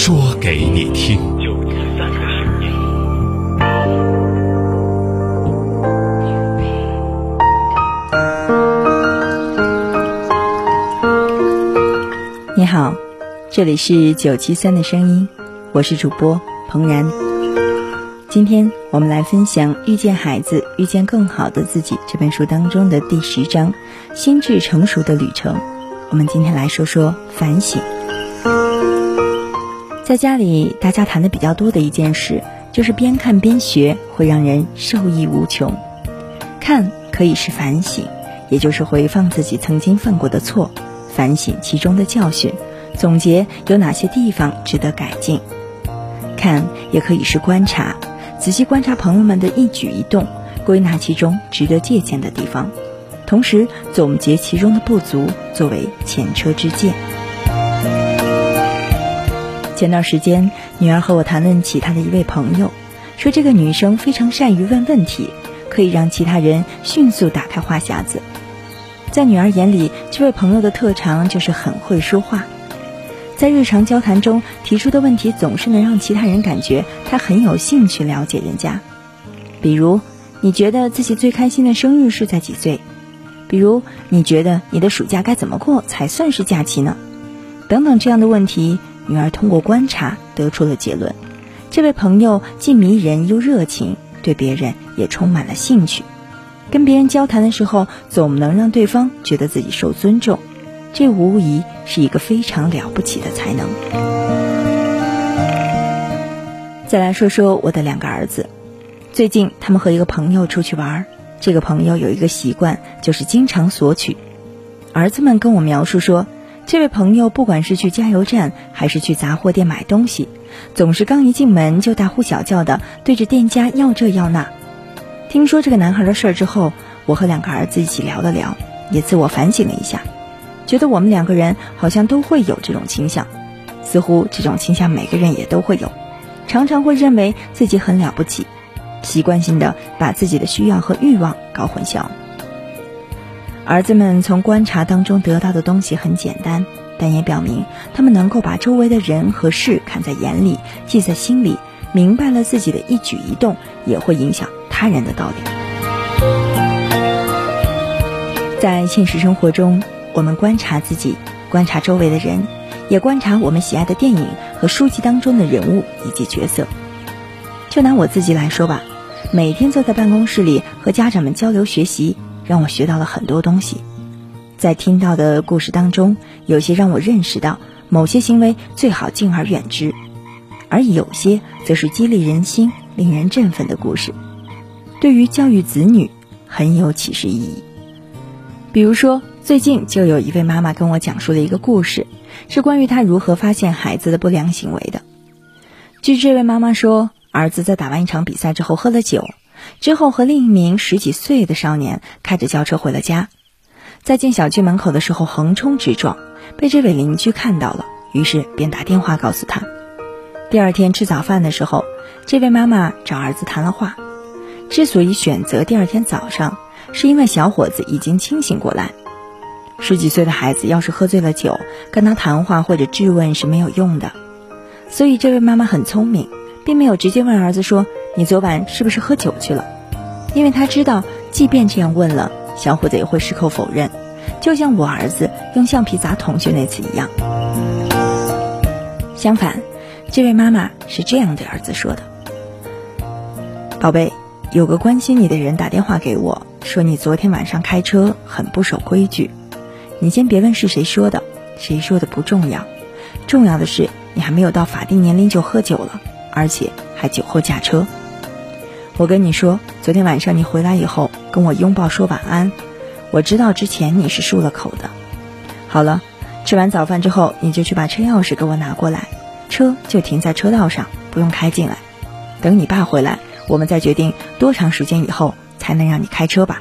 说给你听。九七三的声音。你好，这里是九七三的声音，我是主播彭然。今天我们来分享《遇见孩子，遇见更好的自己》这本书当中的第十章“心智成熟的旅程”。我们今天来说说反省。在家里，大家谈的比较多的一件事，就是边看边学，会让人受益无穷。看可以是反省，也就是回放自己曾经犯过的错，反省其中的教训，总结有哪些地方值得改进。看也可以是观察，仔细观察朋友们的一举一动，归纳其中值得借鉴的地方。同时总结其中的不足，作为前车之鉴。前段时间，女儿和我谈论起她的一位朋友，说这个女生非常善于问问题，可以让其他人迅速打开话匣子。在女儿眼里，这位朋友的特长就是很会说话，在日常交谈中提出的问题总是能让其他人感觉她很有兴趣了解人家。比如，你觉得自己最开心的生日是在几岁？比如，你觉得你的暑假该怎么过才算是假期呢？等等这样的问题，女儿通过观察得出了结论：这位朋友既迷人又热情，对别人也充满了兴趣。跟别人交谈的时候，总能让对方觉得自己受尊重，这无疑是一个非常了不起的才能。再来说说我的两个儿子，最近他们和一个朋友出去玩。这个朋友有一个习惯，就是经常索取。儿子们跟我描述说，这位朋友不管是去加油站还是去杂货店买东西，总是刚一进门就大呼小叫的对着店家要这要那。听说这个男孩的事儿之后，我和两个儿子一起聊了聊，也自我反省了一下，觉得我们两个人好像都会有这种倾向，似乎这种倾向每个人也都会有，常常会认为自己很了不起。习惯性的把自己的需要和欲望搞混淆。儿子们从观察当中得到的东西很简单，但也表明他们能够把周围的人和事看在眼里，记在心里，明白了自己的一举一动也会影响他人的道理。在现实生活中，我们观察自己，观察周围的人，也观察我们喜爱的电影和书籍当中的人物以及角色。就拿我自己来说吧，每天坐在办公室里和家长们交流学习，让我学到了很多东西。在听到的故事当中，有些让我认识到某些行为最好敬而远之，而有些则是激励人心、令人振奋的故事，对于教育子女很有启示意义。比如说，最近就有一位妈妈跟我讲述了一个故事，是关于她如何发现孩子的不良行为的。据这位妈妈说。儿子在打完一场比赛之后喝了酒，之后和另一名十几岁的少年开着轿车回了家，在进小区门口的时候横冲直撞，被这位邻居看到了，于是便打电话告诉他。第二天吃早饭的时候，这位妈妈找儿子谈了话，之所以选择第二天早上，是因为小伙子已经清醒过来。十几岁的孩子要是喝醉了酒，跟他谈话或者质问是没有用的，所以这位妈妈很聪明。并没有直接问儿子说：“你昨晚是不是喝酒去了？”因为他知道，即便这样问了，小伙子也会矢口否认，就像我儿子用橡皮砸同学那次一样。相反，这位妈妈是这样对儿子说的：“宝贝，有个关心你的人打电话给我，说你昨天晚上开车很不守规矩。你先别问是谁说的，谁说的不重要，重要的是你还没有到法定年龄就喝酒了。”而且还酒后驾车。我跟你说，昨天晚上你回来以后跟我拥抱说晚安，我知道之前你是漱了口的。好了，吃完早饭之后，你就去把车钥匙给我拿过来。车就停在车道上，不用开进来。等你爸回来，我们再决定多长时间以后才能让你开车吧。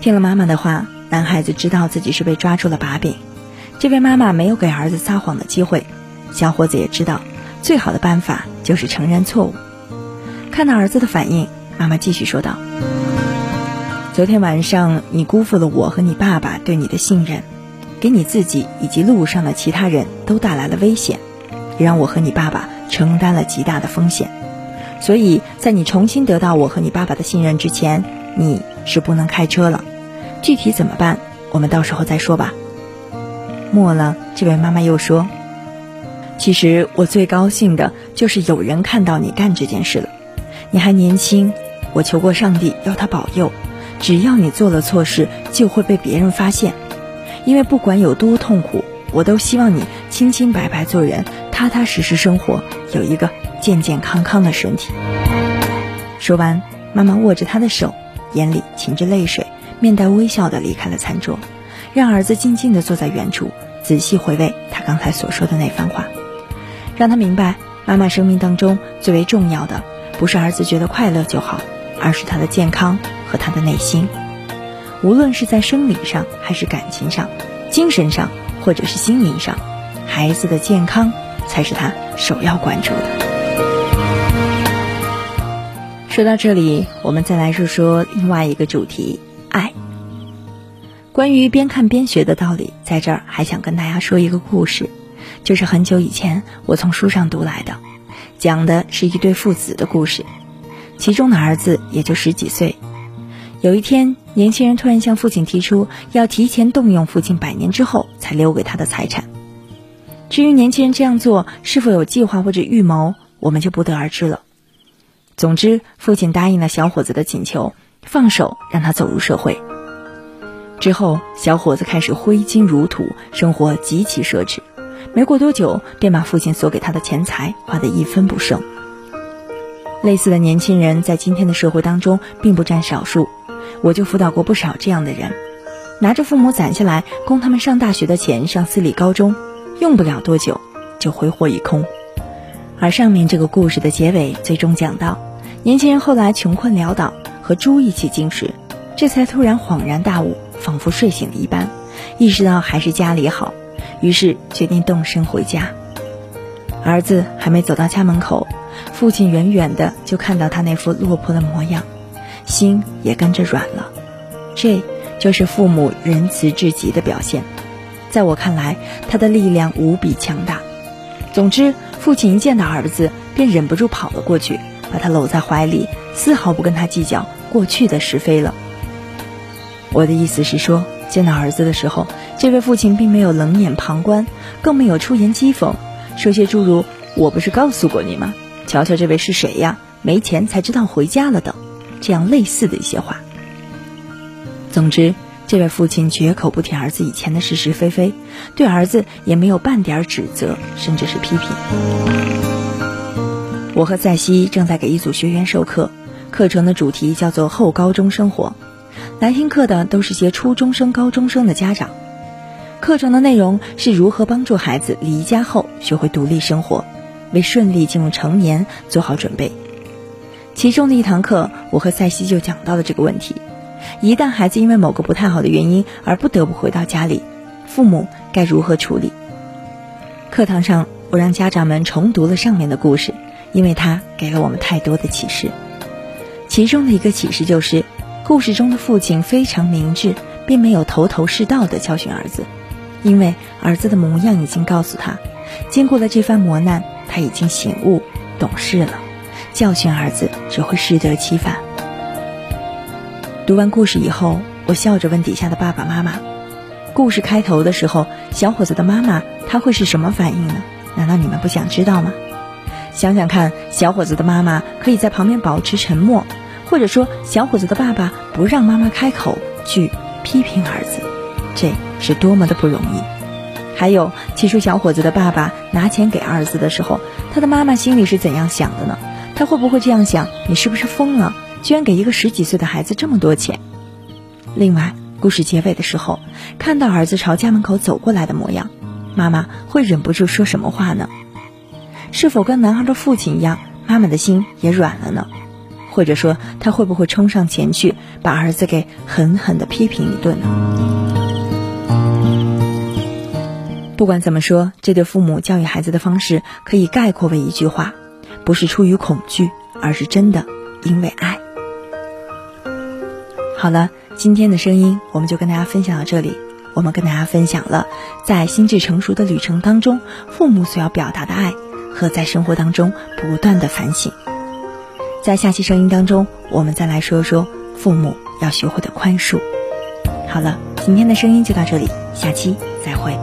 听了妈妈的话，男孩子知道自己是被抓住了把柄。这位妈妈没有给儿子撒谎的机会，小伙子也知道，最好的办法就是承认错误。看到儿子的反应，妈妈继续说道：“昨天晚上你辜负了我和你爸爸对你的信任，给你自己以及路上的其他人都带来了危险，也让我和你爸爸承担了极大的风险。所以在你重新得到我和你爸爸的信任之前，你是不能开车了。具体怎么办，我们到时候再说吧。”末了，这位妈妈又说：“其实我最高兴的就是有人看到你干这件事了。你还年轻，我求过上帝要他保佑，只要你做了错事，就会被别人发现。因为不管有多痛苦，我都希望你清清白白做人，踏踏实实生活，有一个健健康康的身体。”说完，妈妈握着他的手，眼里噙着泪水，面带微笑的离开了餐桌。让儿子静静地坐在原处，仔细回味他刚才所说的那番话，让他明白，妈妈生命当中最为重要的，不是儿子觉得快乐就好，而是他的健康和他的内心。无论是在生理上，还是感情上，精神上，或者是心灵上，孩子的健康才是他首要关注的。说到这里，我们再来说说另外一个主题——爱。关于边看边学的道理，在这儿还想跟大家说一个故事，就是很久以前我从书上读来的，讲的是一对父子的故事，其中的儿子也就十几岁。有一天，年轻人突然向父亲提出要提前动用父亲百年之后才留给他的财产。至于年轻人这样做是否有计划或者预谋，我们就不得而知了。总之，父亲答应了小伙子的请求，放手让他走入社会。之后，小伙子开始挥金如土，生活极其奢侈。没过多久，便把父亲所给他的钱财花得一分不剩。类似的年轻人在今天的社会当中并不占少数，我就辅导过不少这样的人，拿着父母攒下来供他们上大学的钱上私立高中，用不了多久就挥霍一空。而上面这个故事的结尾最终讲到，年轻人后来穷困潦倒，和猪一起进食，这才突然恍然大悟。仿佛睡醒了一般，意识到还是家里好，于是决定动身回家。儿子还没走到家门口，父亲远远的就看到他那副落魄的模样，心也跟着软了。这就是父母仁慈至极的表现，在我看来，他的力量无比强大。总之，父亲一见到儿子，便忍不住跑了过去，把他搂在怀里，丝毫不跟他计较过去的是非了。我的意思是说，见到儿子的时候，这位父亲并没有冷眼旁观，更没有出言讥讽，说些诸如“我不是告诉过你吗？瞧瞧这位是谁呀？没钱才知道回家了”等，这样类似的一些话。总之，这位父亲绝口不提儿子以前的是是非非，对儿子也没有半点指责，甚至是批评。我和赛西正在给一组学员授课，课程的主题叫做“后高中生活”。来听课的都是些初中生、高中生的家长。课程的内容是如何帮助孩子离家后学会独立生活，为顺利进入成年做好准备。其中的一堂课，我和塞西就讲到了这个问题：一旦孩子因为某个不太好的原因而不得不回到家里，父母该如何处理？课堂上，我让家长们重读了上面的故事，因为它给了我们太多的启示。其中的一个启示就是。故事中的父亲非常明智，并没有头头是道的教训儿子，因为儿子的模样已经告诉他，经过了这番磨难，他已经醒悟懂事了，教训儿子只会适得其反。读完故事以后，我笑着问底下的爸爸妈妈：“故事开头的时候，小伙子的妈妈他会是什么反应呢？难道你们不想知道吗？想想看，小伙子的妈妈可以在旁边保持沉默。”或者说，小伙子的爸爸不让妈妈开口去批评儿子，这是多么的不容易。还有，起初小伙子的爸爸拿钱给儿子的时候，他的妈妈心里是怎样想的呢？他会不会这样想：你是不是疯了？居然给一个十几岁的孩子这么多钱？另外，故事结尾的时候，看到儿子朝家门口走过来的模样，妈妈会忍不住说什么话呢？是否跟男孩的父亲一样，妈妈的心也软了呢？或者说，他会不会冲上前去把儿子给狠狠地批评一顿呢？不管怎么说，这对父母教育孩子的方式可以概括为一句话：不是出于恐惧，而是真的因为爱。好了，今天的声音我们就跟大家分享到这里。我们跟大家分享了在心智成熟的旅程当中，父母所要表达的爱和在生活当中不断的反省。在下期声音当中，我们再来说说父母要学会的宽恕。好了，今天的声音就到这里，下期再会。